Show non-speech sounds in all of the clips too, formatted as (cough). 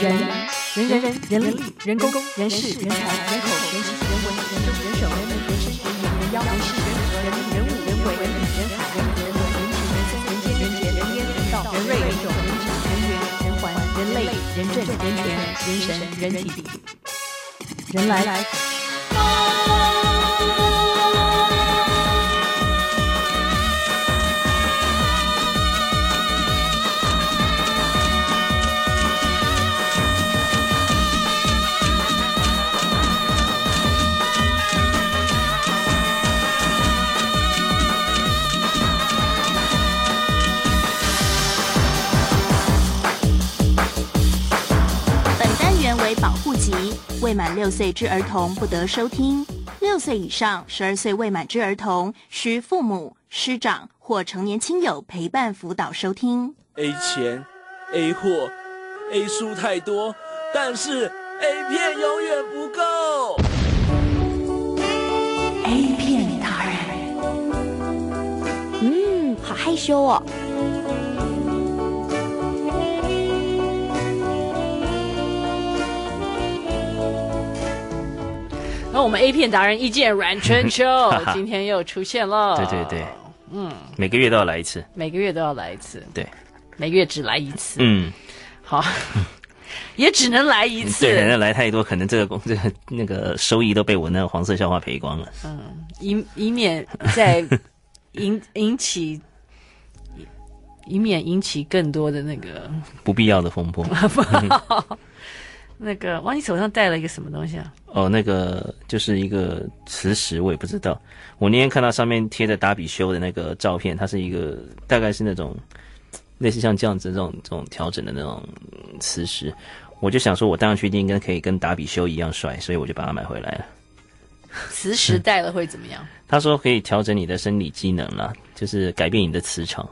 人人人人人力人工人事人才人口人情人文人政人手人民人事人言人妖人事人人人物人为人理人海人人文人情人生人间人杰人烟人道人瑞人种人质人缘人环人类人政人权人神人体。人来未满六岁之儿童不得收听。六岁以上、十二岁未满之儿童，需父母、师长或成年亲友陪伴辅导收听。A 钱，A 货，A 书太多，但是 A 片永远不够。A 片大人，嗯，好害羞哦。我们 A 片达人意见阮春秋 (laughs) 今天又出现了。对对对，嗯，每个月都要来一次，每个月都要来一次，对，每个月只来一次，嗯，好，(laughs) 也只能来一次，对，那来太多，可能这个工这个那个收益都被我那个黄色笑话赔光了，嗯，以以免再引 (laughs) 引起，以免引起更多的那个不必要的风波。那个，哇，你手上戴了一个什么东西啊？哦，那个就是一个磁石，我也不知道。我那天看到上面贴着达比修的那个照片，它是一个大概是那种类似像这样子这种这种调整的那种磁石，我就想说，我戴上去一定应该可以跟达比修一样帅，所以我就把它买回来了。磁石戴了会怎么样？(laughs) 他说可以调整你的生理机能啦，就是改变你的磁场。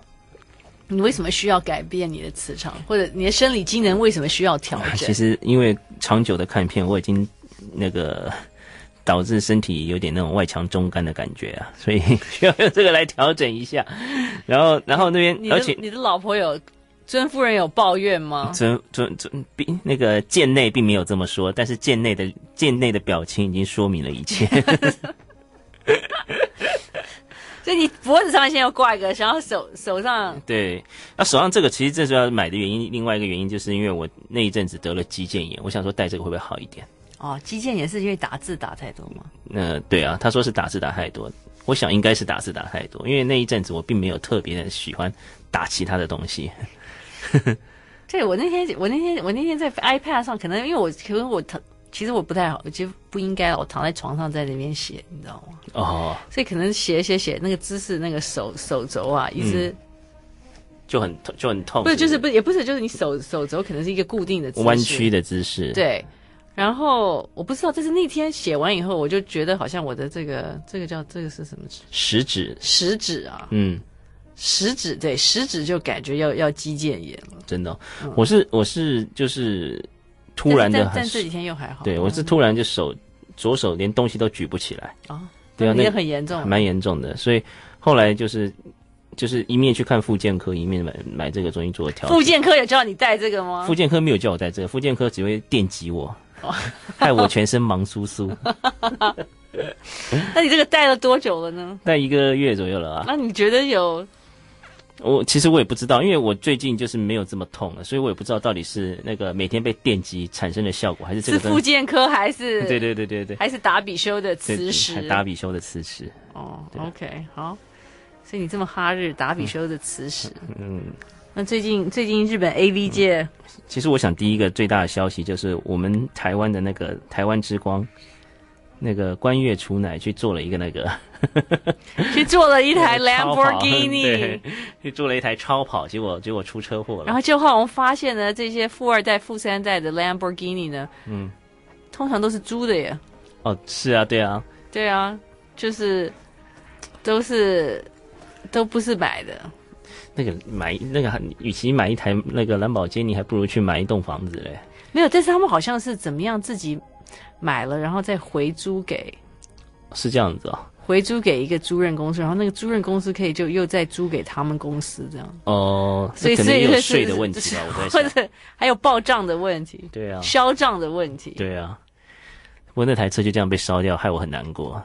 你为什么需要改变你的磁场，或者你的生理机能为什么需要调整？其实因为长久的看片，我已经那个 (laughs) 导致身体有点那种外强中干的感觉啊，所以需要用这个来调整一下。(laughs) 然后，然后那边，而且你的老婆有尊夫人有抱怨吗？尊尊尊，并那个贱内并没有这么说，但是贱内的贱内的表情已经说明了一切。(laughs) 所以你脖子上面现在要挂一个，然后手手上对，那、啊、手上这个其实这是要买的原因，另外一个原因就是因为我那一阵子得了肌腱炎，我想说戴这个会不会好一点？哦，肌腱炎是因为打字打太多吗？呃，对啊，他说是打字打太多，我想应该是打字打太多，因为那一阵子我并没有特别的喜欢打其他的东西。(laughs) 对，我那天我那天我那天在 iPad 上，可能因为我可能我其实我不太好，我其实不应该，我躺在床上在那边写，你知道吗？哦，所以可能写写写那个姿势，那个手手肘啊，一直、嗯、就很痛，就很痛。不是，就是不是，也不是，就是你手手肘可能是一个固定的姿势，弯曲的姿势。对，然后我不知道，但是那天写完以后，我就觉得好像我的这个这个叫这个是什么指？食指，食指啊，嗯，食指对，食指就感觉要要肌腱炎了。真的、哦嗯，我是我是就是。突然的，但这几天又还好。对，我是突然就手左手连东西都举不起来啊，对啊，那也很严重，蛮严重的。所以后来就是就是一面去看复健科，一面买买这个中医做调。复健科有叫你带这个吗？复健科没有叫我带这个，复健科只会电击我，害我全身忙酥酥。(laughs) 那你这个戴了多久了呢？戴一个月左右了啊。那你觉得有？我其实我也不知道，因为我最近就是没有这么痛了，所以我也不知道到底是那个每天被电击产生的效果，还是这个是复健科，还是 (laughs) 对对对对对，还是达比修的磁石，达比修的磁石。哦，OK，好，所以你这么哈日达比修的磁石，嗯，那最近最近日本 AV 界、嗯，其实我想第一个最大的消息就是我们台湾的那个台湾之光。那个关月厨奶去做了一个那个，(laughs) 去做了一台兰博基尼，(laughs) 去做了一台超跑，结果结果出车祸了。然后就后来我们发现呢，这些富二代、富三代的兰博基尼呢，嗯，通常都是租的耶。哦，是啊，对啊，对啊，就是都是都不是买的。那个买那个，与其买一台那个兰博基尼，还不如去买一栋房子嘞。没有，但是他们好像是怎么样自己。买了，然后再回租给，是这样子啊、哦？回租给一个租赁公司，然后那个租赁公司可以就又再租给他们公司这样。哦，所以可能也有所以税的问题吧，(laughs) 我在想。或者还有报账的问题。对啊，销账的问题。对啊，我那台车就这样被烧掉，害我很难过。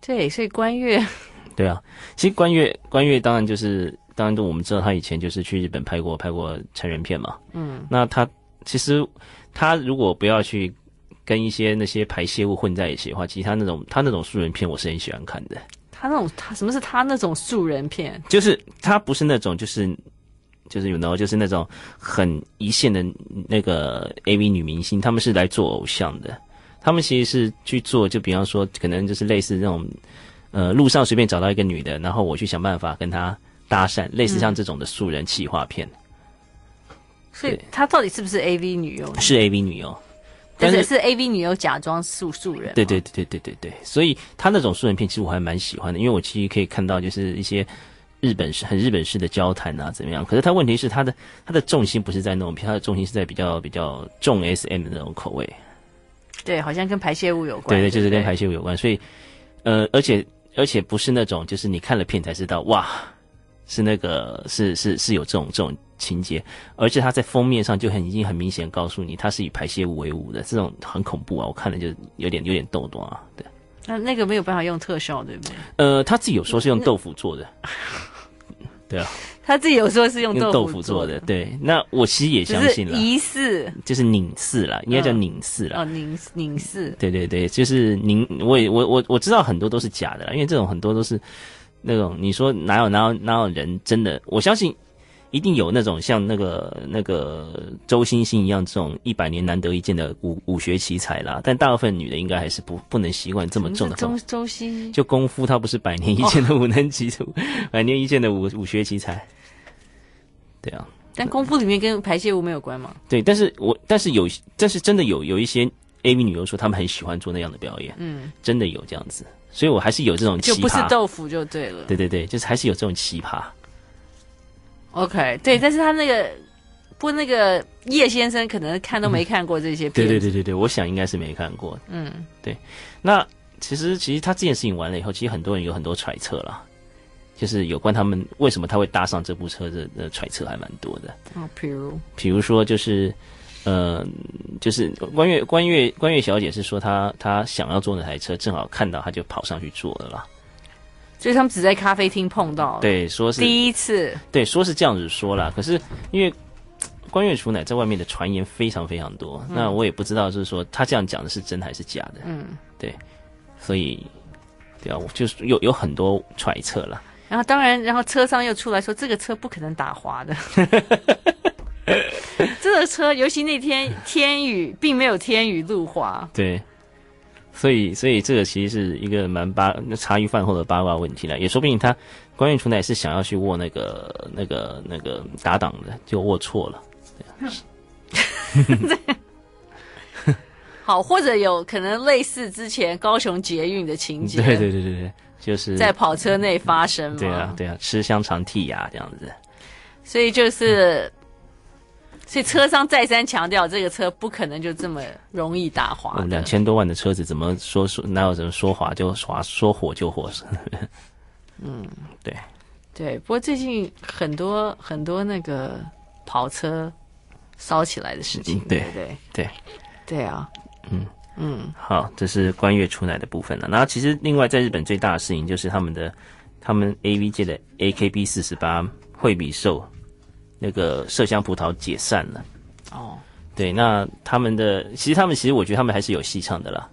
对，所以关悦。(laughs) 对啊，其实关悦关悦当然就是，当然就我们知道他以前就是去日本拍过拍过成人片嘛。嗯，那他其实他如果不要去。跟一些那些排泄物混在一起的话，其实他那种他那种素人片我是很喜欢看的。他那种他什么是他那种素人片？就是他不是那种就是就是有那种就是那种很一线的那个 AV 女明星，他们是来做偶像的。他们其实是去做，就比方说可能就是类似那种呃路上随便找到一个女的，然后我去想办法跟她搭讪，类似像这种的素人企划片。嗯。所以她到底是不是 AV 女优？是 AV 女优。但是是 A V 女优假装素素人，对对对对对对对，所以她那种素人片其实我还蛮喜欢的，因为我其实可以看到就是一些日本式很日本式的交谈啊怎么样，可是他问题是他的他的重心不是在那种片，他的重心是在比较比较重 S M 的那种口味，对，好像跟排泄物有关，对对，就是跟排泄物有关，所以呃，而且而且不是那种就是你看了片才知道哇，是那个是是是有这种这种。情节，而且他在封面上就很已经很明显告诉你，他是以排泄物为伍的，这种很恐怖啊！我看了就有点有点逗逗啊。对，那那个没有办法用特效，对不对？呃，他自己有说是用豆腐做的，(laughs) 对啊，他自己有说是用豆腐做的。对，那我其实也相信了，疑似就是拧似啦，应该叫拧似啦。哦，拧拧似，对对对，就是拧，我也我我我知道很多都是假的啦，因为这种很多都是那种你说哪有哪有哪有人真的，我相信。一定有那种像那个那个周星星一样这种一百年难得一见的武武学奇才啦，但大部分女的应该还是不不能习惯这么重的。周周星就功夫，他不是百年一见的武能奇才，哦、百年一见的武武学奇才。对啊，但功夫里面跟排泄物没有关吗？对，但是我但是有，但是真的有有一些 AV 女优说她们很喜欢做那样的表演，嗯，真的有这样子，所以我还是有这种奇葩，就不是豆腐就对了。对对对，就是还是有这种奇葩。OK，对，但是他那个，不过那个叶先生可能看都没看过这些片，对对对对对，我想应该是没看过。嗯，对。那其实其实他这件事情完了以后，其实很多人有很多揣测了，就是有关他们为什么他会搭上这部车的的揣测还蛮多的。哦，比如，比如说就是，呃，就是关月关月关月小姐是说她她想要坐那台车，正好看到她就跑上去坐了啦。所以他们只在咖啡厅碰到，对，说是第一次，对，说是这样子说啦。可是因为关月厨乃在外面的传言非常非常多，嗯、那我也不知道就是说他这样讲的是真还是假的。嗯，对，所以对啊，我就是有有很多揣测了。然后当然，然后车上又出来说这个车不可能打滑的，(laughs) (laughs) 这个车尤其那天天雨，并没有天雨路滑。对。所以，所以这个其实是一个蛮八茶余饭后的八卦问题了，也说不定他关越厨乃是想要去握那个、那个、那个打档的，就握错了。(laughs) 好，或者有可能类似之前高雄捷运的情节。对对对对对，就是在跑车内发生嘛。对啊对啊，吃香肠剔牙这样子。所以就是。嗯所以车商再三强调，这个车不可能就这么容易打滑。两千多万的车子，怎么说说哪有人说滑就滑，说火就火？(laughs) 嗯，对，对。不过最近很多很多那个跑车烧起来的事情，对对对对对啊，嗯嗯。好，这是关月出来的部分了。然后其实另外在日本最大的事情就是他们的他们 AV 界的 AKB 四十八惠比寿。那个麝香葡萄解散了，哦，对，那他们的其实他们其实我觉得他们还是有戏唱的啦。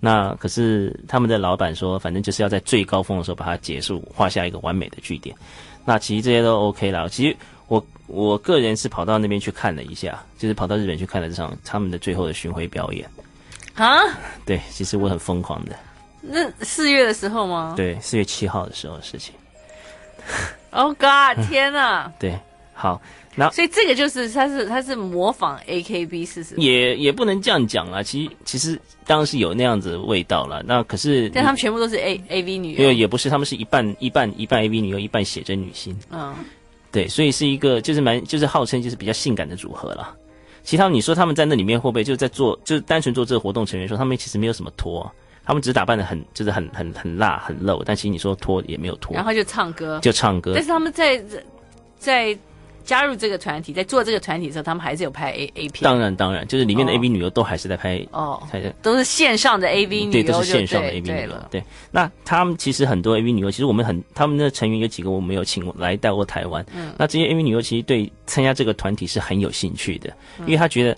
那可是他们的老板说，反正就是要在最高峰的时候把它结束，画下一个完美的句点。那其实这些都 OK 啦。其实我我个人是跑到那边去看了一下，就是跑到日本去看了这场他们的最后的巡回表演。啊？对，其实我很疯狂的。那四月的时候吗？对，四月七号的时候的事情。Oh God！天哪！对。好，那所以这个就是他是他是模仿 AKB 四十，也也不能这样讲啊。其实其实当然是有那样子的味道了。那可是，但他们全部都是 A AV 女优，因为也不是，他们是一半一半一半 AV 女优，一半写真女星。嗯，对，所以是一个就是蛮就是号称就是比较性感的组合了。其他你说他们在那里面会不会就在做，就是单纯做这个活动成员说他们其实没有什么脱，他们只是打扮的很，就是很很很辣很露，但其实你说脱也没有脱，然后就唱歌，就唱歌。但是他们在在加入这个团体，在做这个团体的时候，他们还是有拍 A A 片。当然当然，就是里面的 A V 女优都还是在拍哦，拍的都是线上的 A V 女优，对，都是线上的 A V 女优。对，那他们其实很多 A V 女优，其实我们很他们的成员有几个我们有请来带过台湾。嗯，那这些 A V 女优其实对参加这个团体是很有兴趣的，因为他觉得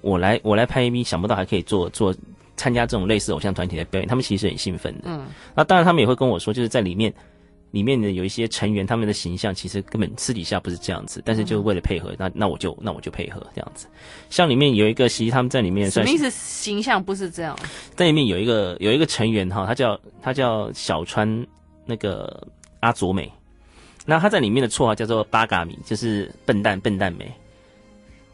我来我来拍 A V，想不到还可以做做。参加这种类似偶像团体的表演，他们其实很兴奋的。嗯，那当然他们也会跟我说，就是在里面，里面的有一些成员，他们的形象其实根本私底下不是这样子，但是就是为了配合，嗯、那那我就那我就配合这样子。像里面有一个，其实他们在里面算是，什么意思？形象不是这样。在里面有一个有一个成员哈，他叫他叫小川那个阿佐美，那他在里面的绰号叫做八嘎米，就是笨蛋笨蛋美。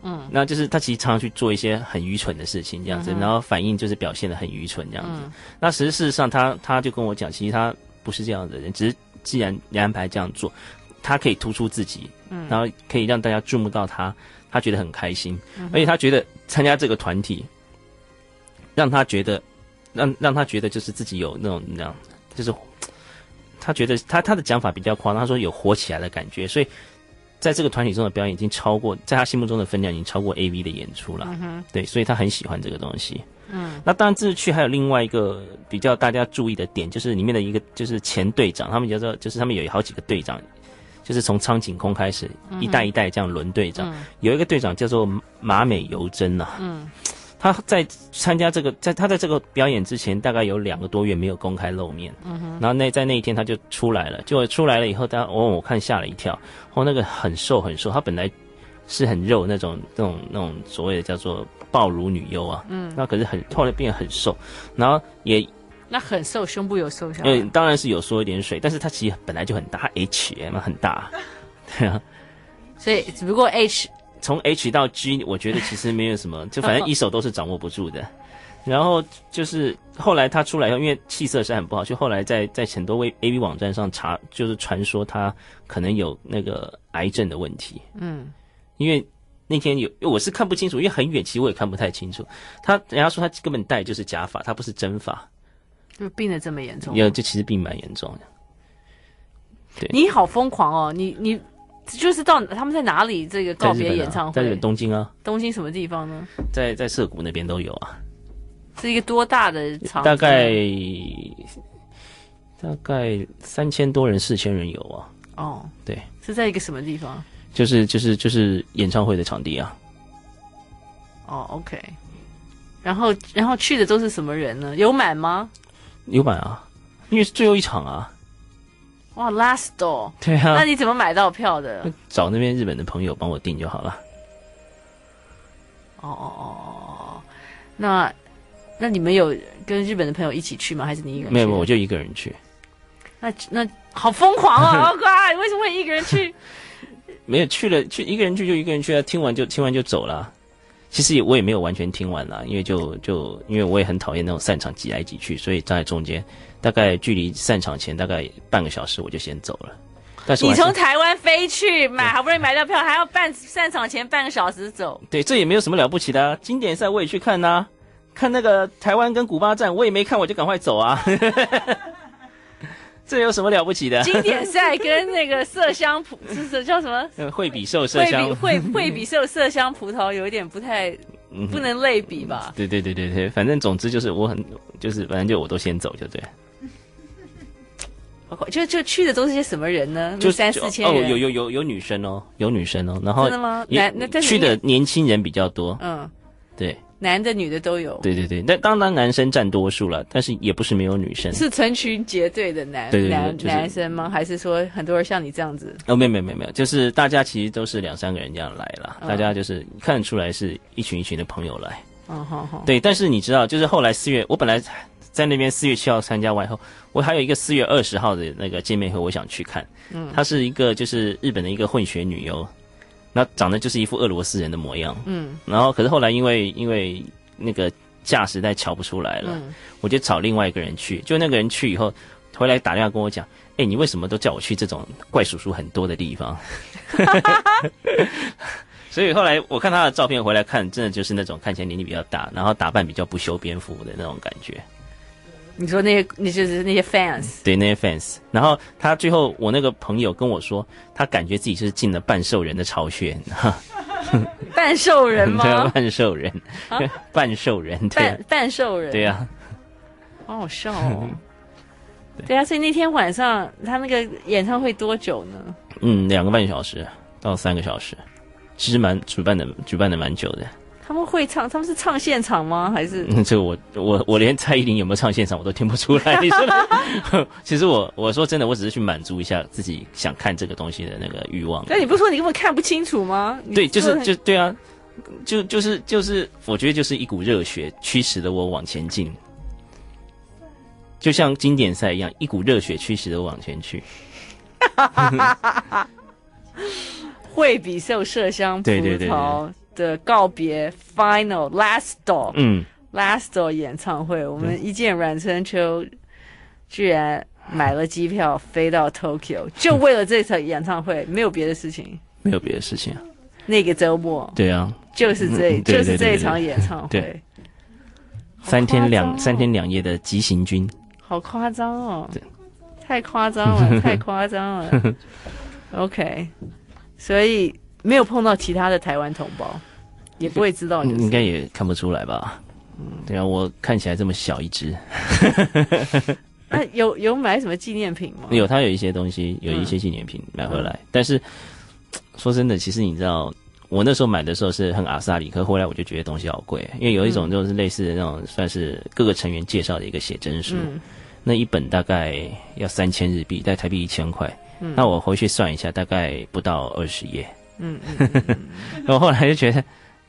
嗯，那就是他其实常常去做一些很愚蠢的事情，这样子，嗯、然后反应就是表现的很愚蠢这样子。嗯、那实事实上他，他他就跟我讲，其实他不是这样的人，只是既然你安排这样做，他可以突出自己，嗯，然后可以让大家注目到他，他觉得很开心，嗯、而且他觉得参加这个团体，让他觉得，让让他觉得就是自己有那种那样，就是他觉得他他的讲法比较夸张，他说有火起来的感觉，所以。在这个团体中的表演已经超过，在他心目中的分量已经超过 AV 的演出了。嗯，对，所以他很喜欢这个东西。嗯，那当然，这次去还有另外一个比较大家注意的点，就是里面的一个就是前队长，他们叫做就是他们有好几个队长，就是从苍井空开始一代一代这样轮队长，嗯、有一个队长叫做马美由真呐。嗯。他在参加这个，在他在这个表演之前，大概有两个多月没有公开露面。嗯哼。然后那在那一天他就出来了，就出来了以后，他哦，我看吓了一跳。哦，那个很瘦很瘦，他本来是很肉那种那种那种所谓的叫做暴乳女优啊。嗯。那可是很后来变得很瘦，然后也那很瘦，胸部有瘦下来。嗯，当然是有缩一点水，但是他其实本来就很大，H M 很大。对啊。所以只不过 H。从 H 到 G，我觉得其实没有什么，(laughs) 就反正一手都是掌握不住的。然后就是后来他出来以后，因为气色是很不好，就后来在在很多 A V 网站上查，就是传说他可能有那个癌症的问题。嗯，因为那天有我是看不清楚，因为很远，其实我也看不太清楚。他人家说他根本戴就是假发，他不是真发。就病的这么严重？有，就其实病蛮严重的。对，你好疯狂哦，你你。就是到他们在哪里这个告别演唱会？在日本东京啊。东京什么地方呢？在在涩谷那边都有啊。是一个多大的场？大概大概三千多人、四千人有啊。哦，对，是在一个什么地方？就是就是就是演唱会的场地啊。哦，OK。然后然后去的都是什么人呢？有满吗？有满啊，因为是最后一场啊。哇，last door，对啊，那你怎么买到票的？找那边日本的朋友帮我订就好了。哦哦哦哦，那那你们有跟日本的朋友一起去吗？还是你一个人去？没有，我就一个人去。那那好疯狂啊！(laughs) 好乖，为什么会一个人去？没有去了，去一个人去就一个人去啊，听完就听完就走了。其实也我也没有完全听完啦，因为就就因为我也很讨厌那种散场挤来挤去，所以站在中间。大概距离散场前大概半个小时，我就先走了。但是，是你从台湾飞去买，好不容易买到票，还要半散场前半个小时走。对，这也没有什么了不起的啊。经典赛我也去看呐、啊，看那个台湾跟古巴站，我也没看，我就赶快走啊。这有什么了不起的？经典赛跟那个麝香葡，(laughs) 是叫什么？惠比寿麝香，惠 (laughs) 惠比寿麝香葡萄有一点不太。不能类比吧？对对对对对，反正总之就是我很就是反正就我都先走就对。(laughs) 就就去的都是些什么人呢？就三四千哦，有有有有女生哦，有女生哦，然后真的吗？男那去的年轻人比较多，嗯，对。男的、女的都有。对对对，但当然男生占多数了，但是也不是没有女生。是成群结队的男男、就是、男生吗？还是说很多人像你这样子？哦，没有没有没有没有，就是大家其实都是两三个人这样来了，哦、大家就是看得出来是一群一群的朋友来。哦好好。对，但是你知道，就是后来四月，我本来在那边四月七号参加完以后，我还有一个四月二十号的那个见面会，我想去看。嗯。她是一个就是日本的一个混血女优。那长得就是一副俄罗斯人的模样，嗯，然后可是后来因为因为那个价实在瞧不出来了，嗯，我就找另外一个人去，就那个人去以后回来打电话跟我讲，哎，你为什么都叫我去这种怪叔叔很多的地方？(laughs) 所以后来我看他的照片回来看，真的就是那种看起来年纪比较大，然后打扮比较不修边幅的那种感觉。你说那些，那就是那些 fans，对，那些 fans。然后他最后，我那个朋友跟我说，他感觉自己是进了半兽人的巢穴。半兽人吗？(laughs) 对啊，半兽人，啊、半兽人，对、啊，半半兽人，对啊，好好笑哦。(laughs) 对啊，所以那天晚上他那个演唱会多久呢？嗯，两个半小时到三个小时，其实蛮举办的，举办的蛮久的。他们会唱，他们是唱现场吗？还是？嗯，这个我我我连蔡依林有没有唱现场我都听不出来。(laughs) 你说，(laughs) 其实我我说真的，我只是去满足一下自己想看这个东西的那个欲望。但你不是说你根本看不清楚吗？对，就是就对啊，就就是就是，我觉得就是一股热血驱使着我往前进，就像经典赛一样，一股热血驱使着我往前去。(laughs) 惠比寿麝香葡萄。对对对对的告别 final last Door，嗯，Last Door 演唱会，我们一见阮春秋居然买了机票飞到 Tokyo，就为了这场演唱会，没有别的事情，没有别的事情啊。那个周末，对啊，就是这，就是这一场演唱会，对，三天两三天两夜的急行军，好夸张哦，太夸张了，太夸张了，(laughs) OK，所以没有碰到其他的台湾同胞。也不会知道，你应该也看不出来吧？嗯，对啊，我看起来这么小一只。那 (laughs) 有有买什么纪念品吗？有，他有一些东西，有一些纪念品买回来。嗯、但是说真的，其实你知道，我那时候买的时候是很阿萨里，可后来我就觉得东西好贵，因为有一种就是类似的那种，算是各个成员介绍的一个写真书，嗯、那一本大概要三千日币，在台币一千块。嗯、那我回去算一下，大概不到二十页。嗯，嗯，嗯，嗯 (laughs) 然后后来就觉得。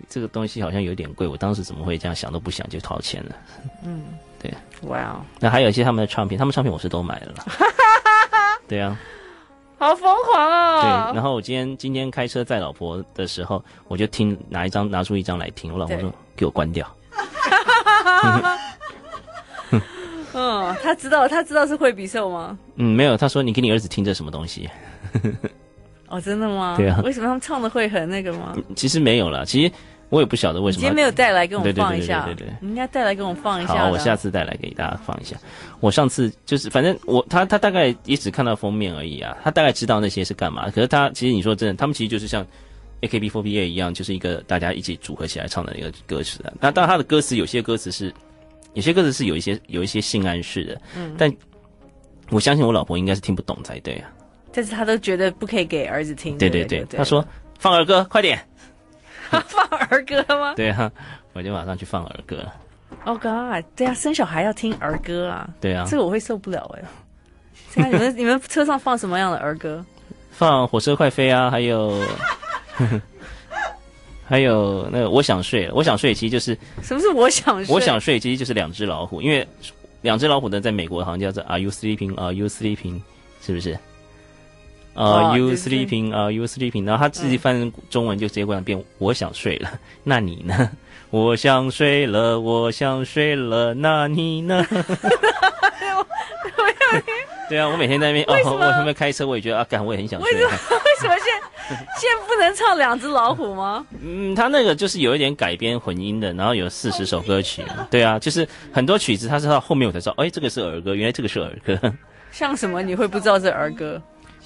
这个东西好像有点贵，我当时怎么会这样想都不想就掏钱了？嗯，对，哇 Wow，那还有一些他们的唱片，他们唱片我是都买了。(laughs) 对啊，好疯狂啊！对，然后我今天今天开车载老婆的时候，我就听拿一张拿出一张来听，我老婆说对给我关掉。(laughs) 嗯，他知道他知道是惠比寿吗？嗯，没有，他说你给你儿子听这什么东西？哦，真的吗？对啊，为什么他们唱的会很那个吗？其实没有啦，其实。我也不晓得为什么。今天没有带来给我们放一下，对对对对对，你应该带来给我们放一下。好，我下次带来给大家放一下。我上次就是，反正我他他大概也只看到封面而已啊，他大概知道那些是干嘛。可是他其实你说真的，他们其实就是像 AKB48 一样，就是一个大家一起组合起来唱的一个歌词啊。那当然他的歌词有些歌词是，有些歌词是有一些有一些性暗示的，嗯，但我相信我老婆应该是听不懂才对啊。但是他都觉得不可以给儿子听。对对对，他说放儿歌，快点。(laughs) 放儿歌吗？对啊，我就马上去放儿歌了。Oh God！对啊，生小孩要听儿歌啊。对啊，这个我会受不了哎。现在你们 (laughs) 你们车上放什么样的儿歌？放《火车快飞》啊，还有 (laughs) 还有那个我想睡了，我想睡其实就是什么是我想睡？我想睡其实就是两只老虎，因为两只老虎呢，在美国好像叫做 Are you sleeping? Are you sleeping? 是不是？Are you sleeping? Are you sleeping? 然后他自己翻成中文就直接过来变，我想睡了，(laughs) 那你呢？我想睡了，我想睡了，那你呢？(laughs) 对啊，我每天在那边哦，我他妈开车，我也觉得啊，干，我也很想睡。为什么？(laughs) 为什么现现在不能唱两只老虎吗？嗯，他那个就是有一点改编混音的，然后有四十首歌曲。对啊，就是很多曲子，他是到后面我才知道，哎，这个是儿歌，原来这个是儿歌。像什么？你会不知道是儿歌？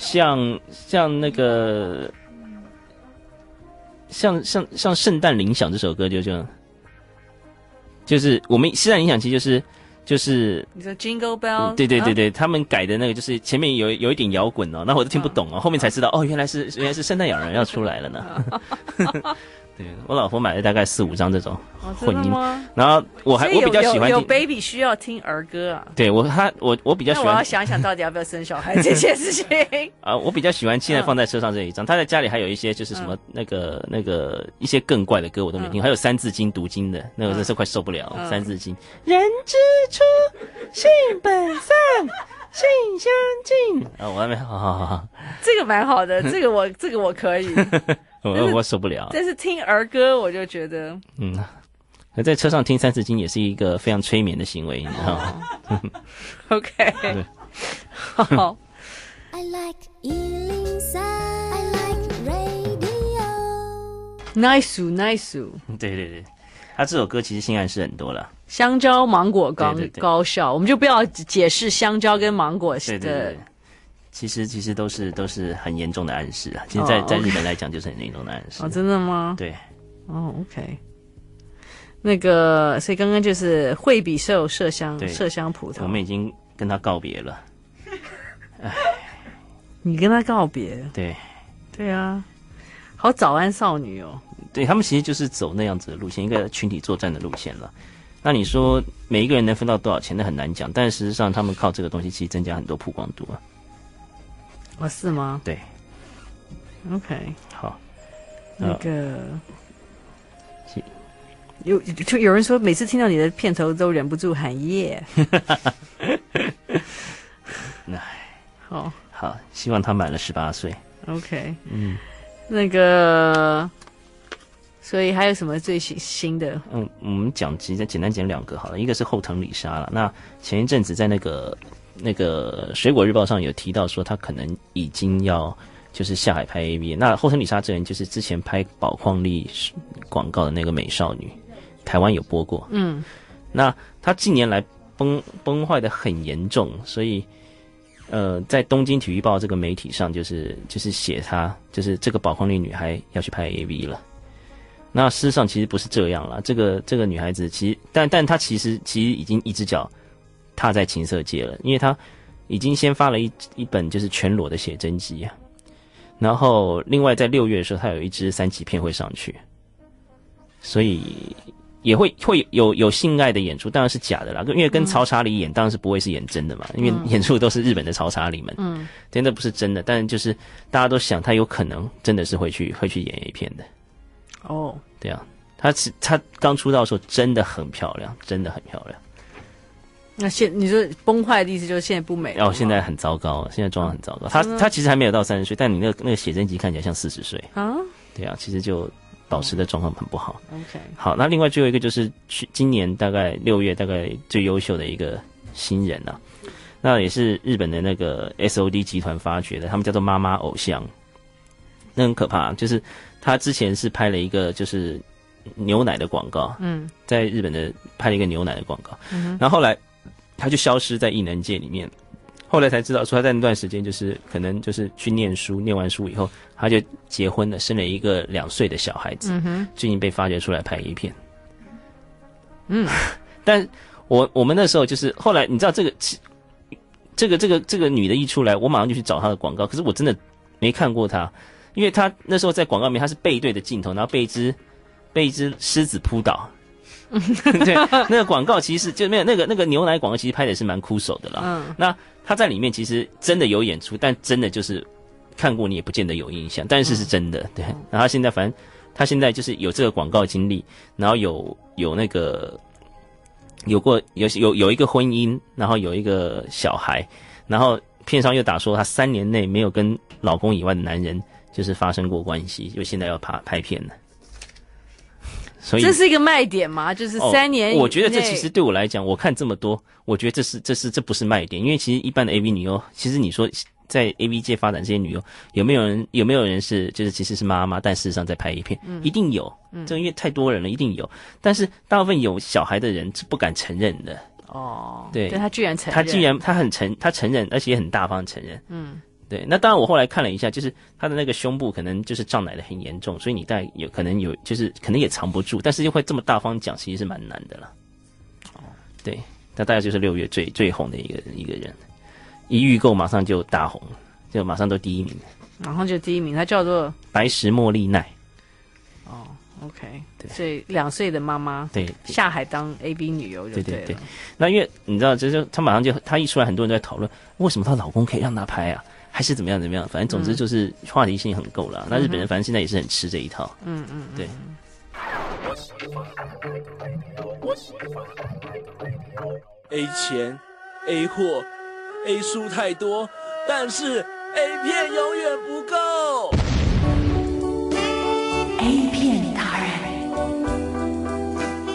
像像那个，像像像圣诞铃响这首歌就这样，就是我们圣诞铃响其实就是就是你说 Jingle Bell，对对对对，他们改的那个就是前面有有一点摇滚哦，那我都听不懂哦，后面才知道哦，原来是原来是圣诞老人要出来了呢。(laughs) 对，我老婆买了大概四五张这种混音，哦、然后我还我比较喜欢有，baby 需要听儿歌啊。对我他我我比较喜欢，我要想想到底要不要生小孩这件事情 (laughs) 啊。我比较喜欢现在放在车上这一张，嗯、他在家里还有一些就是什么那个、嗯、那个一些更怪的歌我都没听，嗯、还有三字经读经的那个真是快受不了。嗯、三字经，人之初，性本善，性相近。(laughs) 啊，我还没好好好好，这个蛮好的，这个我这个我可以。(laughs) (laughs) 我我受不了，但是听儿歌我就觉得，嗯，在车上听三字经也是一个非常催眠的行为，你知道吗？(laughs) OK，(laughs) 好。Nice，Nice。对对对，他这首歌其实性暗示很多了。香蕉芒果高高效，我们就不要解释香蕉跟芒果的。其实其实都是都是很严重的暗示啊。其实在，在、oh, 在日本来讲，就是很严重的暗示。哦，真的吗？对。哦、oh,，OK。那个，所以刚刚就是惠比寿麝香麝香葡萄，我们已经跟他告别了。哎，(laughs) 你跟他告别？对。对啊，好早安少女哦。对，他们其实就是走那样子的路线，一个群体作战的路线了。那你说每一个人能分到多少钱，那很难讲。但事实上，他们靠这个东西其实增加很多曝光度啊。哦，是吗？对。OK，好。那个有就有人说，每次听到你的片头都忍不住喊耶。(laughs) 那好，好，希望他满了十八岁。OK，嗯，那个。所以还有什么最新新的？嗯，我们讲直接简单讲两个好了，一个是后藤里沙了。那前一阵子在那个那个水果日报上有提到说，他可能已经要就是下海拍 AV。那后藤里沙这人就是之前拍宝矿力广告的那个美少女，台湾有播过。嗯，那他近年来崩崩坏的很严重，所以呃，在东京体育报这个媒体上，就是就是写他就是这个宝矿力女孩要去拍 AV 了。那事实上其实不是这样啦，这个这个女孩子其实，但但她其实其实已经一只脚踏在情色界了，因为他已经先发了一一本就是全裸的写真集啊，然后另外在六月的时候，他有一支三级片会上去，所以也会会有有性爱的演出，当然是假的啦，因为跟曹查理演当然是不会是演真的嘛，因为演出都是日本的曹查理们，嗯，真的不是真的，但是就是大家都想他有可能真的是会去会去演 A 片的。哦，oh. 对啊，他是他刚出道的时候真的很漂亮，真的很漂亮。那现你说崩坏的意思就是现在不美了？哦，现在很糟糕，现在状况很糟糕。他他其实还没有到三十岁，但你那个那个写真集看起来像四十岁啊。对啊，其实就保持的状况很不好。OK，好，那另外最后一个就是去今年大概六月大概最优秀的一个新人啊，那也是日本的那个 SOD 集团发掘的，他们叫做妈妈偶像，那很可怕，就是。他之前是拍了一个就是牛奶的广告，嗯，在日本的拍了一个牛奶的广告，嗯，然后后来他就消失在异能界里面，后来才知道说他在那段时间就是可能就是去念书，念完书以后他就结婚了，生了一个两岁的小孩子，嗯哼，最近被发掘出来拍 A 片，嗯，(laughs) 但我我们那时候就是后来你知道这个这个这个这个女的一出来，我马上就去找她的广告，可是我真的没看过她。因为她那时候在广告里面，她是背对着镜头，然后被一只被一只狮子扑倒。(laughs) 对，那个广告其实就没有那个那个牛奶广告，其实拍的也是蛮枯手的啦。嗯，那他在里面其实真的有演出，但真的就是看过你也不见得有印象，但是是真的。嗯、对，然后他现在反正他现在就是有这个广告经历，然后有有那个有过有有有一个婚姻，然后有一个小孩，然后片商又打说他三年内没有跟老公以外的男人。就是发生过关系，就现在要拍拍片了，所以这是一个卖点吗？就是三年、哦。我觉得这其实对我来讲，我看这么多，我觉得这是这是这不是卖点，因为其实一般的 AV 女优，其实你说在 AV 界发展这些女优，有没有人有没有人是就是其实是妈妈，但事实上在拍一片，嗯、一定有，嗯，这因为太多人了，一定有，但是大部分有小孩的人是不敢承认的。哦，对，他居然承认，他居然他很承他承认，而且也很大方承认，嗯。对，那当然，我后来看了一下，就是他的那个胸部可能就是胀奶的很严重，所以你大概有可能有，就是可能也藏不住，但是又会这么大方讲，其实是蛮难的了。哦，对，那大概就是六月最最红的一个一个人，一预购马上就大红，就马上都第一名，马上就第一名，他叫做白石茉莉奈。哦，OK，对，所以两岁的妈妈对下海当 AB 女优，对对对。那因为你知道，就是她马上就她一出来，很多人都在讨论，为什么她老公可以让她拍啊？还是怎么样怎么样，反正总之就是话题性很够了。嗯、那日本人反正现在也是很吃这一套。嗯嗯，对。A 钱，A 货，A 书太多，但是 A 片永远不够。A 片大人，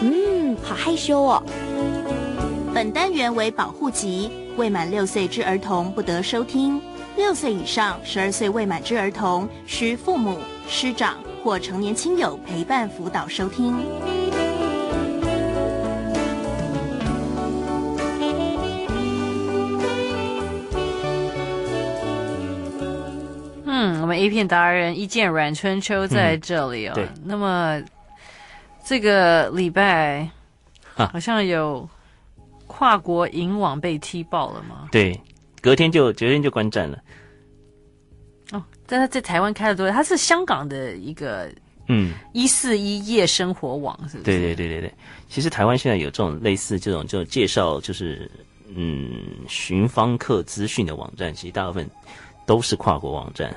嗯，好害羞哦。本单元为保护级，未满六岁之儿童不得收听。六岁以上、十二岁未满之儿童，需父母、师长或成年亲友陪伴辅导收听。嗯，我们 A 片达人一见阮春秋在这里哦。那么这个礼拜好像有跨国银网被踢爆了吗？对，隔天就隔天就关站了。哦，但他在台湾开了多久？他是香港的一个嗯一四一夜生活网，是不是？对对对对对。其实台湾现在有这种类似这种就介绍就是嗯寻芳客资讯的网站，其实大部分都是跨国网站。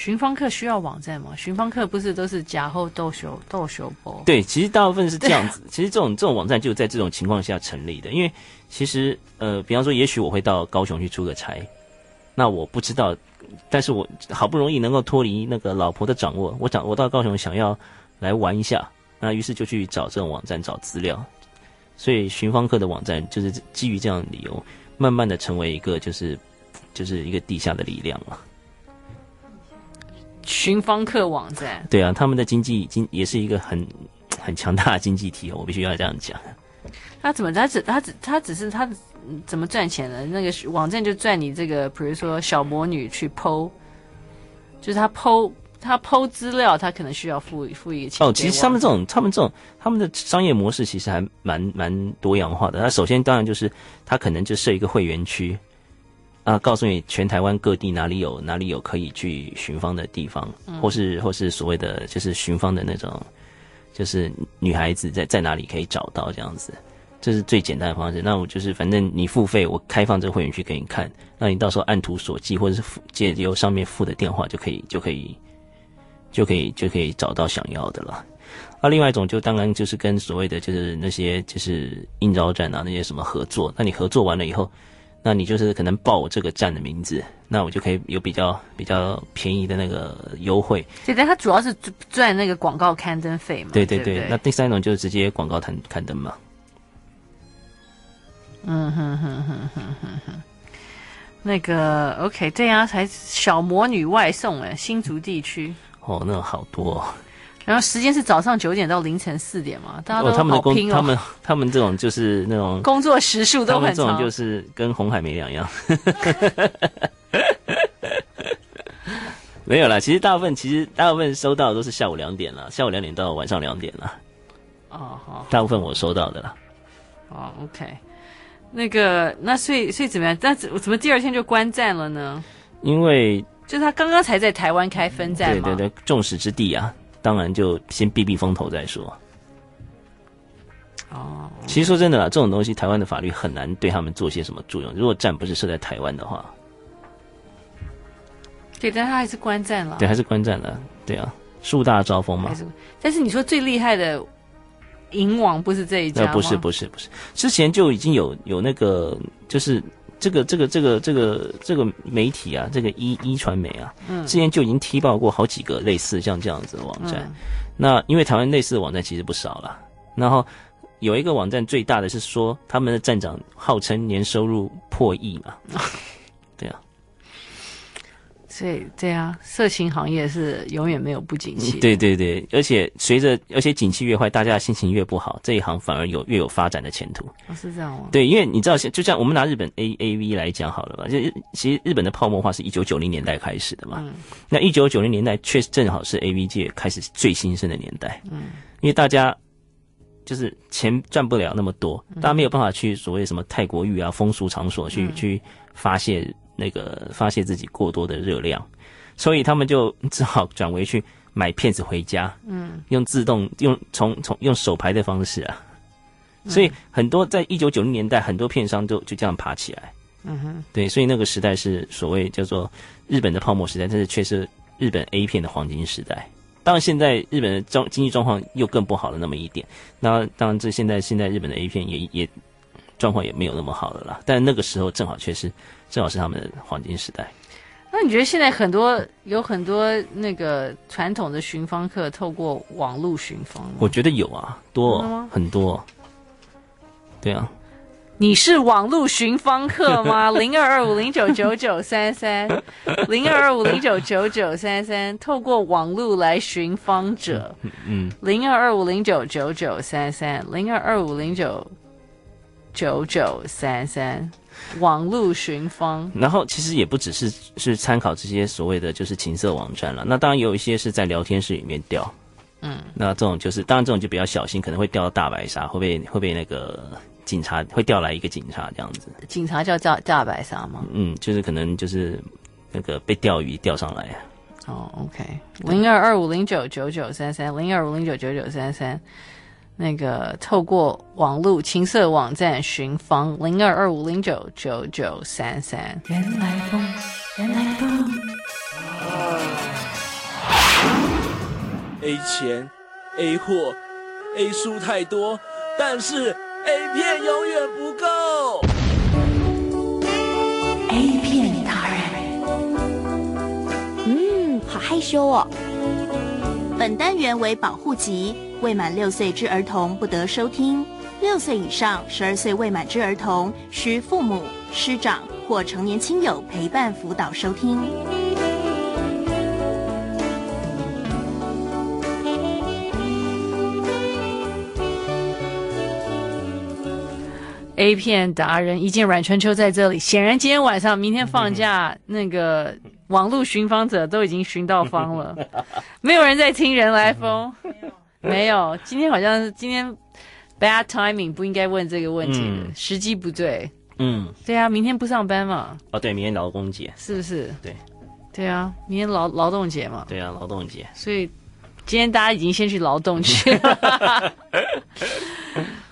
寻方客需要网站吗？寻方客不是都是假后斗修斗修播？对，其实大部分是这样子。其实这种这种网站就在这种情况下成立的，因为其实呃，比方说，也许我会到高雄去出个差，那我不知道。但是我好不容易能够脱离那个老婆的掌握，我找我到高雄想要来玩一下，那于是就去找这种网站找资料，所以寻方客的网站就是基于这样的理由，慢慢的成为一个就是就是一个地下的力量了。寻芳客网站，对啊，他们的经济经也是一个很 (tsk) 很强大的经济体，我必须要这样讲。他怎么他只他只他只是他。怎么赚钱呢？那个网站就赚你这个，比如说小魔女去 PO，就是他 PO 他 PO 资料，他可能需要付付一个钱。哦，其实他们这种他们这种他们的商业模式其实还蛮蛮多样化的。他首先当然就是他可能就设一个会员区啊，告诉你全台湾各地哪里有哪里有可以去寻芳的地方，嗯、或是或是所谓的就是寻芳的那种，就是女孩子在在哪里可以找到这样子。这是最简单的方式。那我就是，反正你付费，我开放这个会员区给你看。那你到时候按图索骥，或者是借由上面付的电话，就可以，就可以，就可以，就可以找到想要的了。那另外一种，就当然就是跟所谓的就是那些就是应招站啊那些什么合作。那你合作完了以后，那你就是可能报我这个站的名字，那我就可以有比较比较便宜的那个优惠。对，但它主要是赚那个广告刊登费嘛。对对对。对对，那第三种就是直接广告刊刊登嘛。嗯哼哼哼哼哼哼，那个 OK，这样才小魔女外送哎，新竹地区哦，那好多、哦。然后时间是早上九点到凌晨四点嘛，大家都好拼哦。哦，他们的工，他们他们这种就是那种 (laughs) 工作时数都很长，这种就是跟红海没两样。(laughs) 没有啦，其实大部分其实大部分收到的都是下午两点了，下午两点到晚上两点了。哦，好，大部分我收到的啦。哦，OK。那个，那所以所以怎么样？那怎怎么第二天就观战了呢？因为就他刚刚才在台湾开分站嘛。对对对，众矢之的啊，当然就先避避风头再说。哦，其实说真的啦，这种东西台湾的法律很难对他们做些什么作用。如果站不是设在台湾的话，对，但他还是观战了。对，还是观战了。对啊，树大招风嘛。但是你说最厉害的。银网不是这一家吗？不是不是不是，之前就已经有有那个，就是这个这个这个这个这个媒体啊，这个一一传媒啊，嗯，之前就已经踢爆过好几个类似像这样子的网站。嗯、那因为台湾类似的网站其实不少了，然后有一个网站最大的是说他们的站长号称年收入破亿嘛，(laughs) 对啊。对对啊，色情行业是永远没有不景气。对对对，而且随着而且景气越坏，大家心情越不好，这一行反而有越有发展的前途。哦，是这样吗？对，因为你知道，就像我们拿日本 A A V 来讲好了吧，就其实日本的泡沫化是一九九零年代开始的嘛。嗯。那一九九零年代确实正好是 A V 界开始最兴盛的年代。嗯。因为大家就是钱赚不了那么多，大家没有办法去所谓什么泰国浴啊风俗场所去、嗯、去发泄。那个发泄自己过多的热量，所以他们就只好转为去买片子回家，嗯，用自动用从从用手排的方式啊，所以很多在一九九零年代，很多片商都就这样爬起来，嗯哼，对，所以那个时代是所谓叫做日本的泡沫时代，但是却是日本 A 片的黄金时代。当然，现在日本的状经济状况又更不好了那么一点。那当然，这现在现在日本的 A 片也也状况也没有那么好了啦。但那个时候正好却是。正好是他们的黄金时代。那你觉得现在很多有很多那个传统的寻芳客透过网络寻芳？我觉得有啊，多很多。对啊，你是网络寻芳客吗？(laughs) 零二二五零九九九三三，零二二五零九九九三三，透过网络来寻芳者。嗯，零二二五零九九九三三，零二二五零九九九三三。网路寻芳，然后其实也不只是是参考这些所谓的就是情色网站了，那当然有一些是在聊天室里面钓，嗯，那这种就是当然这种就比较小心，可能会钓到大白鲨，会被会被那个警察会调来一个警察这样子。警察叫大大白鲨吗？嗯，就是可能就是那个被钓鱼钓上来。哦，OK，零二二五零九九九三三零二五零九九九三三。那个透过网络情色网站寻芳零二二五零九九九三三。原来风，原来风。A 钱，A 货，A 书太多，但是 A 片永远不够。A 片达人，嗯，好害羞哦。本单元为保护级。未满六岁之儿童不得收听，六岁以上、十二岁未满之儿童需父母、师长或成年亲友陪伴辅导收听。A 片达人一见阮春秋在这里，显然今天晚上、明天放假，(laughs) 那个网络寻芳者都已经寻到方了，(laughs) 没有人在听人来疯。(laughs) 没有，今天好像是今天 bad timing 不应该问这个问题，嗯、时机不对。嗯，对啊，明天不上班嘛？哦，对，明天劳工节，是不是？对，对啊，明天劳劳动节嘛。对啊，劳动节。所以今天大家已经先去劳动去了，(laughs)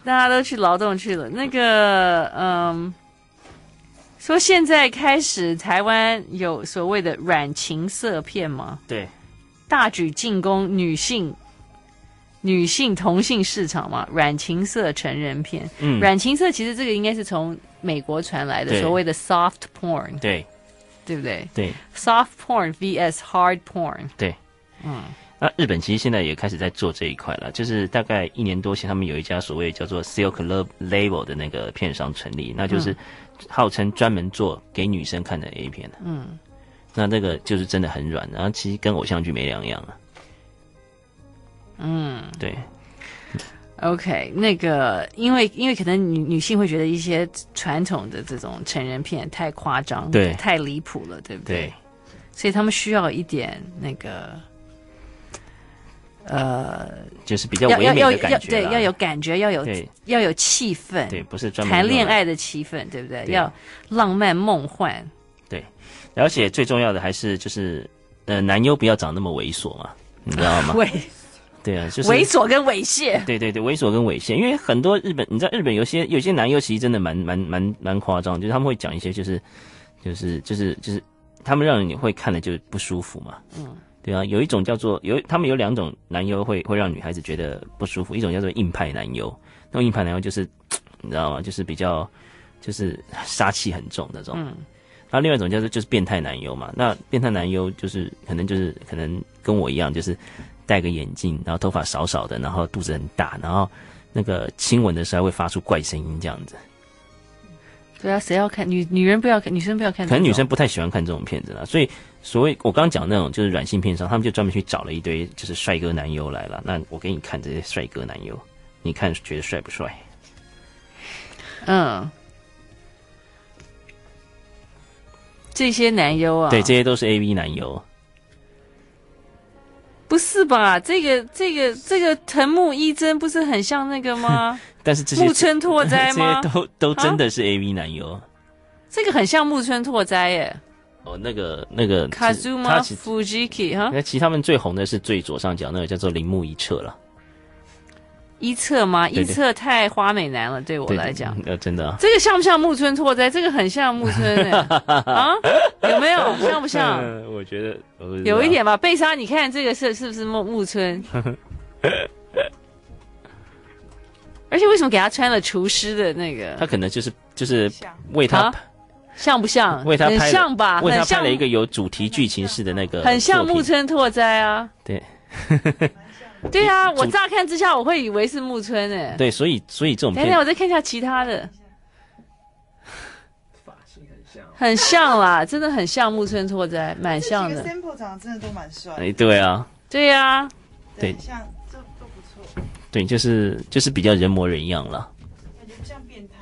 大家都去劳动去了。那个，嗯，说现在开始台湾有所谓的软情色片吗？对，大举进攻女性。女性同性市场嘛，软情色成人片。嗯，软情色其实这个应该是从美国传来的，所谓的 soft porn。对，对不对？对，soft porn vs hard porn。对，嗯，那日本其实现在也开始在做这一块了，就是大概一年多前，他们有一家所谓叫做 Silk Label 的那个片商成立，那就是号称专门做给女生看的 A 片的。嗯，那那个就是真的很软，然后其实跟偶像剧没两样了。嗯，对，OK，那个，因为因为可能女女性会觉得一些传统的这种成人片太夸张，对，太离谱了，对不对？对，所以他们需要一点那个，呃，就是比较唯美的感觉，对，要有感觉，要有要有气氛，对，不是专门谈恋爱的气氛，对不对？对要浪漫梦幻，对，而且最重要的还是就是，呃，男优不要长那么猥琐嘛，你知道吗？(laughs) 对。对啊，就是猥琐跟猥亵。对对对，猥琐跟猥亵，因为很多日本，你知道日本有些有些男优其实真的蛮蛮蛮蛮夸张，就是他们会讲一些就是就是就是就是他们让你会看了就不舒服嘛。嗯，对啊，有一种叫做有他们有两种男优会会让女孩子觉得不舒服，一种叫做硬派男优，那种硬派男优就是你知道吗？就是比较就是杀气很重那种。嗯，那另外一种叫做就是变态男优嘛，那变态男优就是可能就是可能跟我一样就是。戴个眼镜，然后头发少少的，然后肚子很大，然后那个亲吻的时候会发出怪声音，这样子。对啊，谁要看女女人不要看，女生不要看。可能女生不太喜欢看这种片子啦，所以所谓我刚刚讲那种就是软性片商，他们就专门去找了一堆就是帅哥男优来了。那我给你看这些帅哥男优，你看觉得帅不帅？嗯，这些男优啊，对，这些都是 AV 男优。不是吧？这个、这个、这个藤木一真不是很像那个吗？(laughs) 但是这些木村拓哉吗？(laughs) 这些都都真的是 AV 男优。啊。这个很像木村拓哉耶。哦，那个那个 Kazuma Fujiki 哈。那其实他们最红的是最左上角那个叫做铃木一彻了。一彻吗？一彻太花美男了，对我来讲。呃，真的。这个像不像木村拓哉？这个很像木村诶。(laughs) 啊，有没有？像不像？(laughs) 我觉得有一点吧。贝莎，你看这个是是不是木木村？(laughs) 而且为什么给他穿了厨师的那个？他可能就是就是为他像不像？为他拍很像吧？为他拍了一个有主题剧情式的那个，很像木村拓哉啊。对。对啊，我乍看之下我会以为是木村诶。对，所以所以这种片，等等，我再看一下其他的，发型很像，很像啦，真的很像木村拓哉，蛮像的。sample 长得真的都蛮帅。哎，对啊，对呀，对，像这都不错。对，就是就是比较人模人样了。感觉不像变态。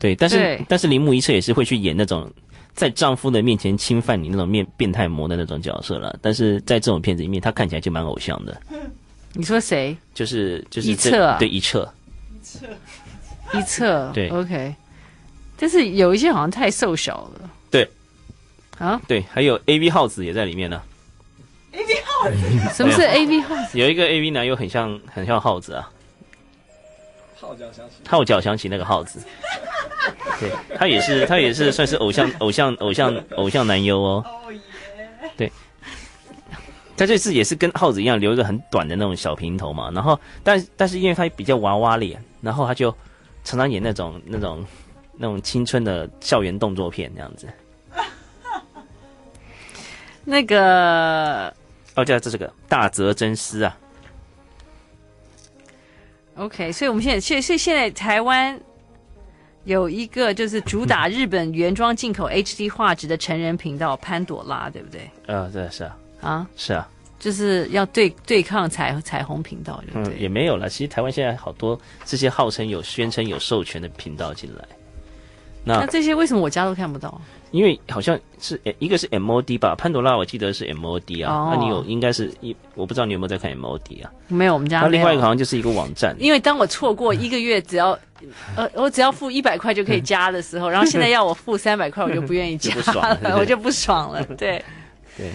对，但是但是铃木一彻也是会去演那种在丈夫的面前侵犯你那种面变态魔的那种角色了。但是在这种片子里面，他看起来就蛮偶像的。(laughs) 你说谁？就是就是一彻，对一侧，一侧，一彻，对，OK。但是有一些好像太瘦小了。对，啊，对，还有 AV 耗子也在里面呢。AV 耗子？什么是 AV 耗子？有一个 AV 男优很像很像耗子啊。号角响起，号角响起，那个耗子，对，他也是，他也是算是偶像，偶像，偶像，偶像男优哦。哦耶！对，他这次也是跟耗子一样，留一个很短的那种小平头嘛。然后，但但是因为他比较娃娃脸，然后他就常常演那种那种那种青春的校园动作片这样子。(laughs) 那个，哦，叫这是个大泽真司啊。OK，所以我们现在，所以所以现在台湾有一个就是主打日本原装进口 HD 画质的成人频道潘朵拉，对不对？呃，对，是啊，啊，是啊，就是要对对抗彩彩虹频道，对对？嗯，也没有了。其实台湾现在好多这些号称有宣称有授权的频道进来，那那这些为什么我家都看不到？因为好像是一个是 MOD 吧，潘朵拉我记得是 MOD 啊，那、哦啊、你有应该是一，我不知道你有没有在看 MOD 啊？没有，我们家。那另外一个好像就是一个网站。因为当我错过一个月只要，呃，(laughs) 我只要付一百块就可以加的时候，然后现在要我付三百块，我就不愿意加了，(laughs) 我就不爽了。对，对，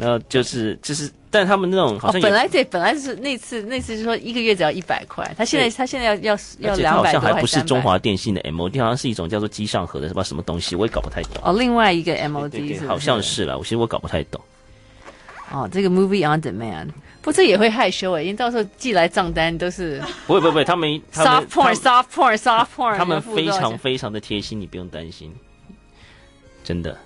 然后就是就是。但他们那种好像、哦、本来对本来是那次那次是说一个月只要一百块，他现在他现在要要要两百多块，好像还不是中华电信的 MOD，好像是一种叫做机上盒的，是吧？什么东西我也搞不太懂。哦，另外一个 MOD 好像是了，我其实我搞不太懂。哦，这个 Movie on Demand，不，这也会害羞哎，因为到时候寄来账单都是不会不会不会，他们 soft porn soft porn soft porn，他们非常非常的贴心，你不用担心，真的。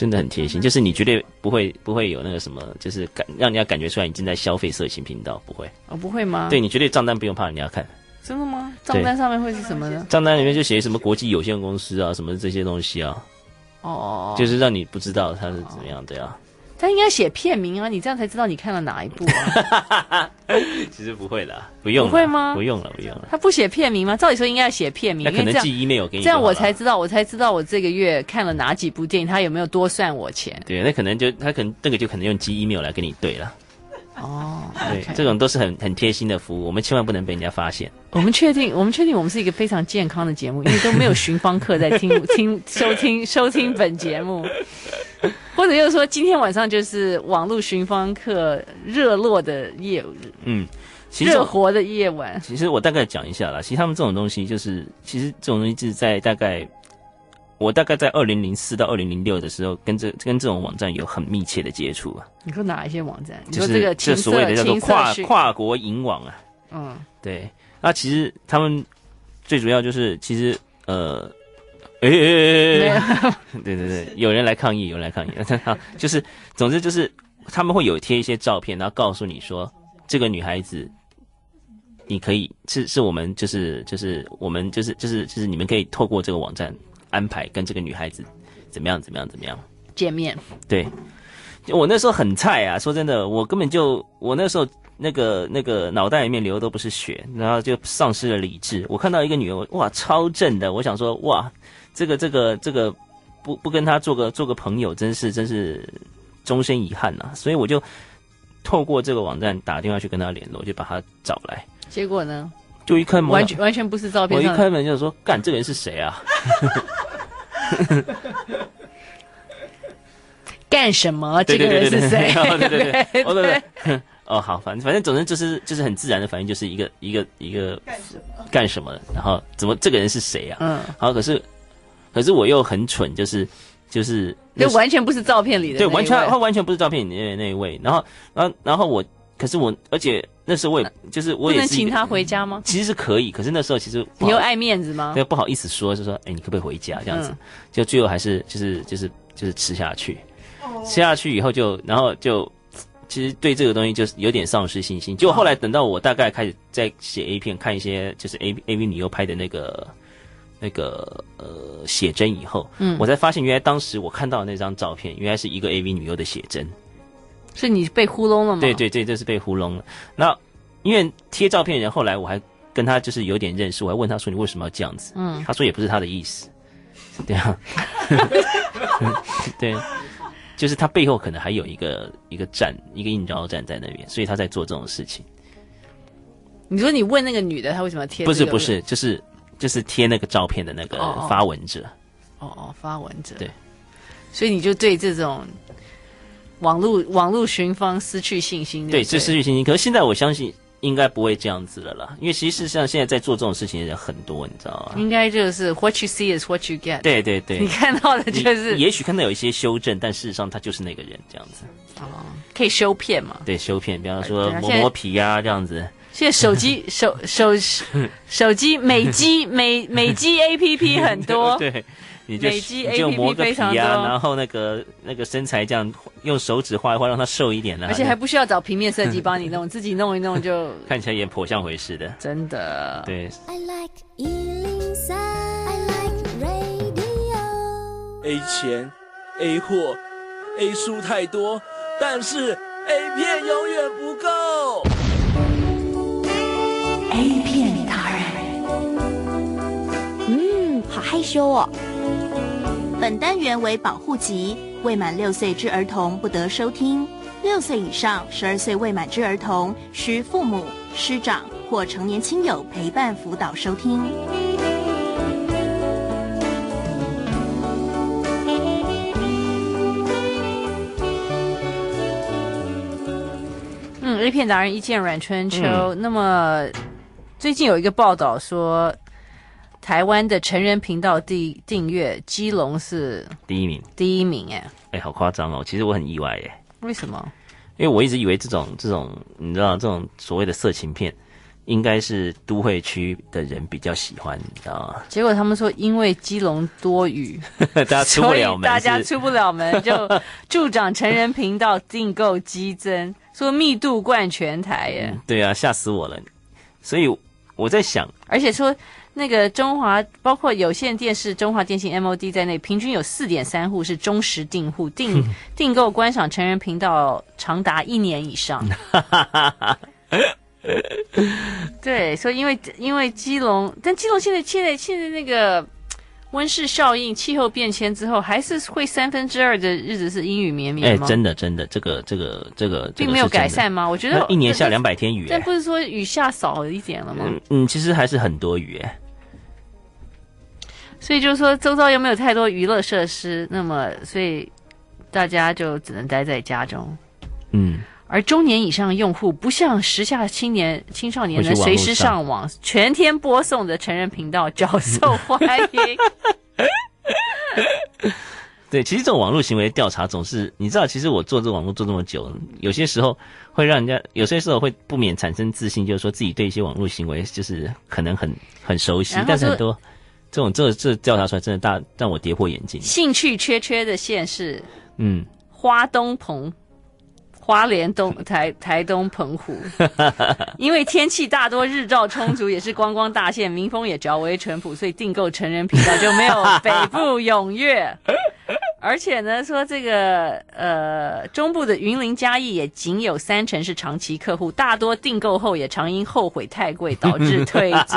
真的很贴心，就是你绝对不会不会有那个什么，就是感让人家感觉出来你正在消费色情频道，不会。哦，不会吗？对，你绝对账单不用怕人家看。真的吗？账单上面会是什么呢？账单里面就写什么国际有限公司啊，什么这些东西啊。哦。就是让你不知道它是怎么样的呀。他应该写片名啊，你这样才知道你看了哪一部啊。(laughs) 其实不会的，不用。不会吗？不用了，不用了。他不写片名吗？照理说应该要写片名。那可能寄 email 给你，这样我才知道，我才知道我这个月看了哪几部电影，他有没有多算我钱。对，那可能就他可能那个就可能用寄 email 来跟你对了。哦，对这种都是很很贴心的服务，我们千万不能被人家发现。我们确定，我们确定我们是一个非常健康的节目，因为都没有寻芳客在听 (laughs) 听收听收听本节目。(laughs) 或者就是说，今天晚上就是网络寻芳客热络的夜，嗯，热活的夜晚。其实我大概讲一下啦，其实他们这种东西就是，其实这种东西就是在大概，我大概在二零零四到二零零六的时候，跟这跟这种网站有很密切的接触啊。你说哪一些网站？就是这个这所谓的叫做跨跨国银网啊。嗯，对。那其实他们最主要就是，其实呃。哎哎哎哎！对对对，有人来抗议，有人来抗议。(laughs) 就是，总之就是，他们会有贴一些照片，然后告诉你说，这个女孩子，你可以是是我们就是就是我们就是就是就是你们可以透过这个网站安排跟这个女孩子怎么样怎么样怎么样见面。对，我那时候很菜啊，说真的，我根本就我那时候那个那个脑袋里面流的都不是血，然后就丧失了理智。我看到一个女人，哇，超正的，我想说，哇。这个这个这个不不跟她做个做个朋友，真是真是终身遗憾呐、啊！所以我就透过这个网站打电话去跟她联络，就把她找来。结果呢？就一开门，完全完全不是照片。我一开门就说：“干，这个人是谁啊？” (laughs) 干什么？这个人是谁？对对对，哦对对。(laughs) 哦好，反正反正总之就是就是很自然的反应，就是一个一个一个干什么干什么，然后怎么这个人是谁啊？嗯，好，可是。可是我又很蠢，就是就是，就完全不是照片里的，对，完全他完全不是照片里的那一位。然后，然后，然后我，可是我，而且那时候我也就是我也是不能请他回家吗？其实是可以，可是那时候其实你又爱面子吗？对，不好意思说，就说哎，你可不可以回家这样子？就最后还是就是就是就是吃下去，吃下去以后就然后就其实对这个东西就是有点丧失信心。结果后来等到我大概开始在写 A 片，看一些就是 A A V 女优拍的那个。那个呃写真以后，嗯，我才发现原来当时我看到的那张照片，原来是一个 AV 女优的写真，是你被糊弄了吗？对对对，这是被糊弄了。那因为贴照片人后来我还跟他就是有点认识，我还问他说，你为什么要这样子？嗯，他说也不是他的意思，(laughs) 对啊，(laughs) 对，就是他背后可能还有一个一个站，一个应招站在那边，所以他在做这种事情。你说你问那个女的，她为什么贴？不是不是，就是就是贴那个照片的那个发文者。哦哦，发文者。对，所以你就对这种网络网络寻芳失去信心对。对，这失去信心。可是现在我相信应该不会这样子了啦，因为其实像现在在做这种事情的人很多，你知道吗？应该就是 what you see is what you get。对对对，你看到的就是。也许看到有一些修正，但事实上他就是那个人这样子。哦，可以修片嘛？对，修片，比方说磨磨皮啊这样子。现在手机 (laughs) 手手手机美肌美美肌 A P P 很多，(laughs) 对，你就美肌 A P P 非常多，然后那个那个身材这样用手指画一画，让它瘦一点呢，而且还不需要找平面设计帮你弄，(laughs) 自己弄一弄就 (laughs) 看起来也颇像回事的，真的。对。I like 103, I like radio. A 钱 A 货 A 书太多，但是 A 片永远不够。A 片达人，嗯，好害羞哦。本单元为保护级，未满六岁之儿童不得收听。六岁以上、十二岁未满之儿童，需父母、师长或成年亲友陪伴辅导收听。嗯，A 片达人一见阮春秋，嗯、那么。最近有一个报道说，台湾的成人频道订订阅，基隆是第一名，第一名哎，哎，好夸张哦！其实我很意外耶。为什么？因为我一直以为这种这种，你知道，这种所谓的色情片，应该是都会区的人比较喜欢，你知道吗？结果他们说，因为基隆多雨，(laughs) 大家出不了门，大家出不了门，就 (laughs) 助长成人频道订购激增，说密度冠全台耶。嗯、对啊，吓死我了！所以。我在想，而且说那个中华，包括有线电视、中华电信 MOD 在内，平均有四点三户是忠实订户，订 (laughs) 订购观赏成人频道长达一年以上。(laughs) 对，所以因为因为基隆，但基隆现在现在现在那个。温室效应、气候变迁之后，还是会三分之二的日子是阴雨绵绵吗？哎，真的，真的，这个，这个，这个，并没有改善吗？我觉得一年下两百天雨，但不是说雨下少了一点了吗？嗯嗯，其实还是很多雨哎。所以就是说，周遭又没有太多娱乐设施，那么所以大家就只能待在家中。嗯。而中年以上的用户不像时下青年青少年能随时上网，全天播送的成人频道较受欢迎。(laughs) 对，其实这种网络行为调查总是，你知道，其实我做这个网络做这么久，有些时候会让人家，有些时候会不免产生自信，就是说自己对一些网络行为就是可能很很熟悉，但是很多这种这这调查出来真的大让我跌破眼镜。兴趣缺缺的县市，嗯，花东澎。花莲东 (laughs) 台台东澎湖，因为天气大多日照充足，也是观光大县，民风也较为淳朴，所以订购成人频道就没有北部踊跃。(laughs) 而且呢，说这个呃中部的云林嘉义也仅有三成是长期客户，大多订购后也常因后悔太贵导致退租。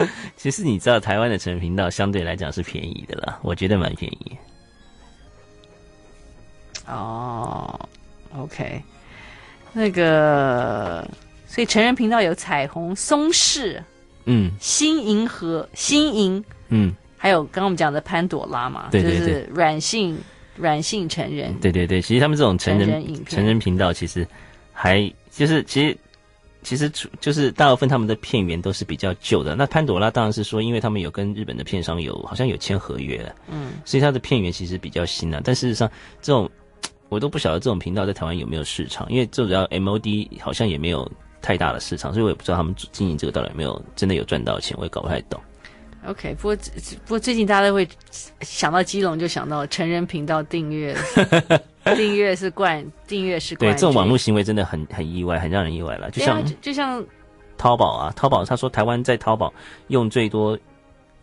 (laughs) 其实你知道，台湾的成人频道相对来讲是便宜的啦，我觉得蛮便宜。哦。OK，那个，所以成人频道有彩虹、松氏，嗯，新银河、新银，嗯，还有刚刚我们讲的潘朵拉嘛，对对对，就是软性软性成人，对对对，其实他们这种成人，成人，频道其实还就是其实其实就是大部分他们的片源都是比较旧的。那潘朵拉当然是说，因为他们有跟日本的片商有好像有签合约了，嗯，所以他的片源其实比较新啊。但事实上这种。我都不晓得这种频道在台湾有没有市场，因为最主要 MOD 好像也没有太大的市场，所以我也不知道他们经营这个到底有没有真的有赚到钱，我也搞不太懂。OK，不过不过最近大家都会想到基隆就想到成人频道订阅，订阅是冠，订阅是冠。对，这种网络行为真的很很意外，很让人意外了。就像就像淘宝啊，淘宝他说台湾在淘宝用最多。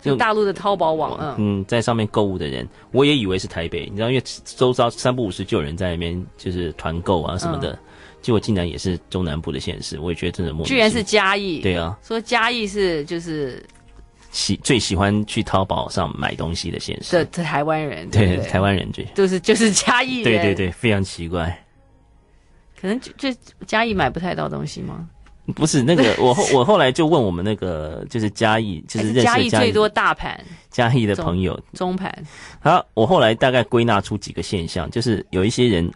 就大陆的淘宝网，嗯，嗯，在上面购物的人，我也以为是台北，你知道，因为周遭三不五时就有人在那边就是团购啊什么的，嗯，结果竟然也是中南部的县市，我也觉得真的莫名。居然是嘉义，对啊，说嘉义是就是喜最喜欢去淘宝上买东西的县市。的台湾人，对，台湾人最就是就是嘉义人，对对对，非常奇怪。可能就就嘉义买不太到东西吗？不是那个，(laughs) 我后我后来就问我们那个就是嘉义，就是认识嘉义最多大盘嘉义的朋友中盘。好，我后来大概归纳出几个现象，就是有一些人，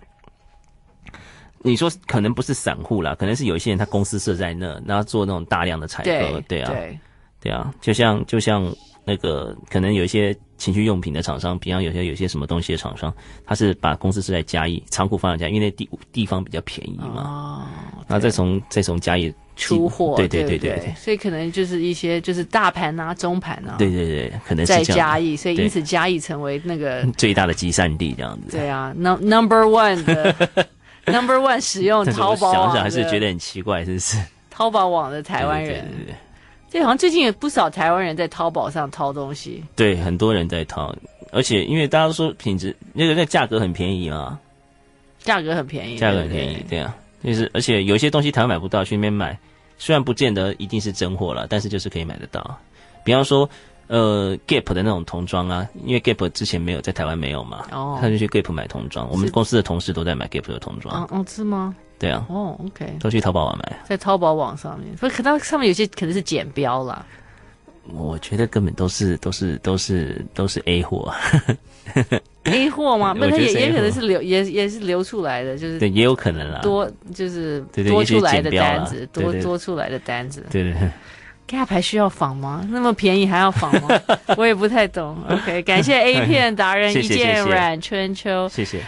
你说可能不是散户啦，可能是有一些人他公司设在那，然后做那种大量的采购，对啊，对，对啊，就像就像。那个可能有一些情趣用品的厂商，比方有些有些什么东西的厂商，他是把公司是在嘉义仓库放在嘉义，因为那地地方比较便宜嘛。哦。然后再从再从嘉义出货。对对对对对。所以可能就是一些就是大盘啊、中盘啊。对对对，可能是在嘉义，所以因此嘉义成为那个最大的集散地这样子。对啊，num number one 的 (laughs) number one 使用淘宝网。想想还是觉得很奇怪，是不是？淘宝网的台湾人。对对对对。这好像最近有不少台湾人在淘宝上淘东西，对，很多人在淘，而且因为大家都说品质那个那价格很便宜嘛，价格很便宜，价格很便宜，对，对啊，就是而且有一些东西台湾买不到，去那边买，虽然不见得一定是真货了，但是就是可以买得到。比方说，呃，Gap 的那种童装啊，因为 Gap 之前没有在台湾没有嘛，哦，他就去 Gap 买童装，我们公司的同事都在买 Gap 的童装，哦，是吗？对啊，哦，OK，都去淘宝网买，在淘宝网上面，不可能上面有些可能是剪标啦。我觉得根本都是都是都是都是 A 货，(laughs) A 货吗？(laughs) 那也也可能是流也也是流出来的，就是对，也有可能啦，多就是多出来的单子，对对对多多出来的单子，对对对。Gap 还需要仿吗？那么便宜还要仿吗？(laughs) 我也不太懂。OK，感谢 A 片达人一件阮春秋，谢谢。